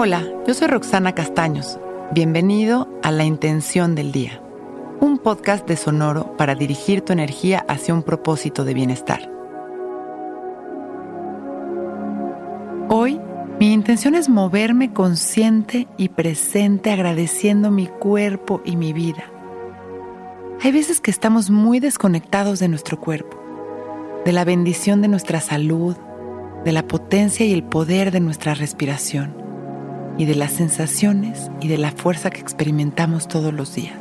Hola, yo soy Roxana Castaños. Bienvenido a La Intención del Día, un podcast de Sonoro para dirigir tu energía hacia un propósito de bienestar. Hoy, mi intención es moverme consciente y presente agradeciendo mi cuerpo y mi vida. Hay veces que estamos muy desconectados de nuestro cuerpo, de la bendición de nuestra salud, de la potencia y el poder de nuestra respiración y de las sensaciones y de la fuerza que experimentamos todos los días.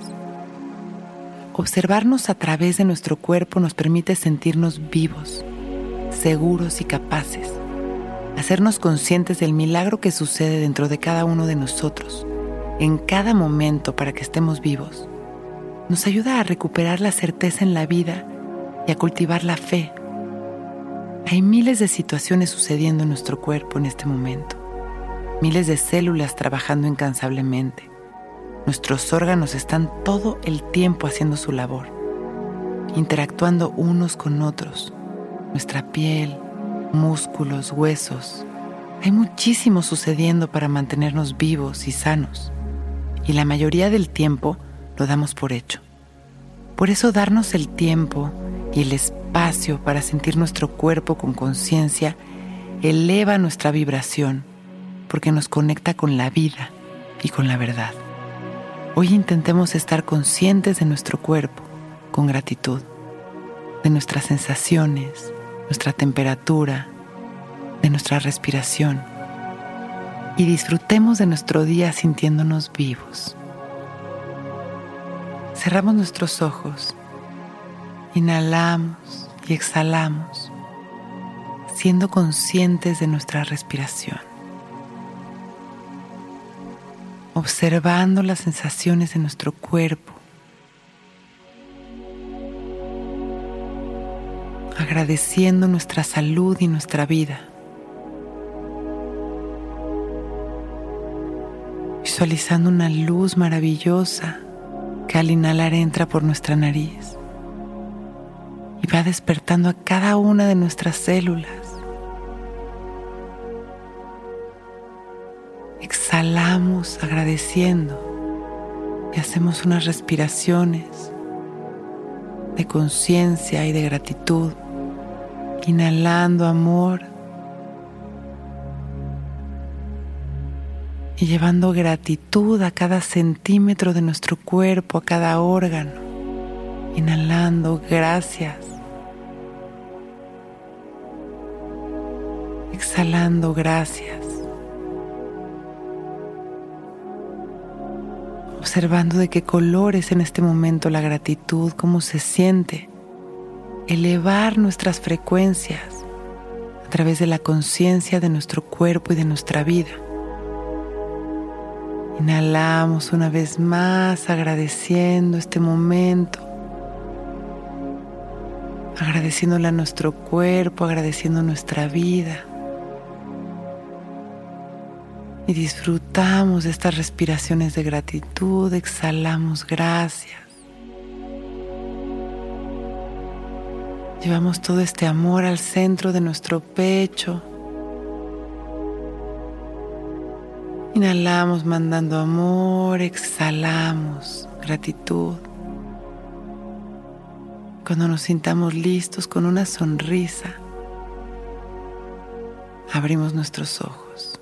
Observarnos a través de nuestro cuerpo nos permite sentirnos vivos, seguros y capaces, hacernos conscientes del milagro que sucede dentro de cada uno de nosotros, en cada momento para que estemos vivos. Nos ayuda a recuperar la certeza en la vida y a cultivar la fe hay miles de situaciones sucediendo en nuestro cuerpo en este momento, miles de células trabajando incansablemente. Nuestros órganos están todo el tiempo haciendo su labor, interactuando unos con otros. Nuestra piel, músculos, huesos. Hay muchísimo sucediendo para mantenernos vivos y sanos. Y la mayoría del tiempo lo damos por hecho. Por eso darnos el tiempo y el espacio para sentir nuestro cuerpo con conciencia eleva nuestra vibración porque nos conecta con la vida y con la verdad. Hoy intentemos estar conscientes de nuestro cuerpo con gratitud, de nuestras sensaciones, nuestra temperatura, de nuestra respiración y disfrutemos de nuestro día sintiéndonos vivos. Cerramos nuestros ojos Inhalamos y exhalamos, siendo conscientes de nuestra respiración, observando las sensaciones de nuestro cuerpo, agradeciendo nuestra salud y nuestra vida. Visualizando una luz maravillosa que al inhalar entra por nuestra nariz y va despertando a cada una de nuestras células. Exhalamos agradeciendo y hacemos unas respiraciones de conciencia y de gratitud, inhalando amor y llevando gratitud a cada centímetro de nuestro cuerpo, a cada órgano. Inhalando, gracias. Exhalando, gracias. Observando de qué colores en este momento la gratitud, cómo se siente. Elevar nuestras frecuencias a través de la conciencia de nuestro cuerpo y de nuestra vida. Inhalamos una vez más agradeciendo este momento agradeciéndole a nuestro cuerpo, agradeciendo nuestra vida. Y disfrutamos de estas respiraciones de gratitud, exhalamos gracias. Llevamos todo este amor al centro de nuestro pecho. Inhalamos mandando amor, exhalamos gratitud. Cuando nos sintamos listos con una sonrisa, abrimos nuestros ojos.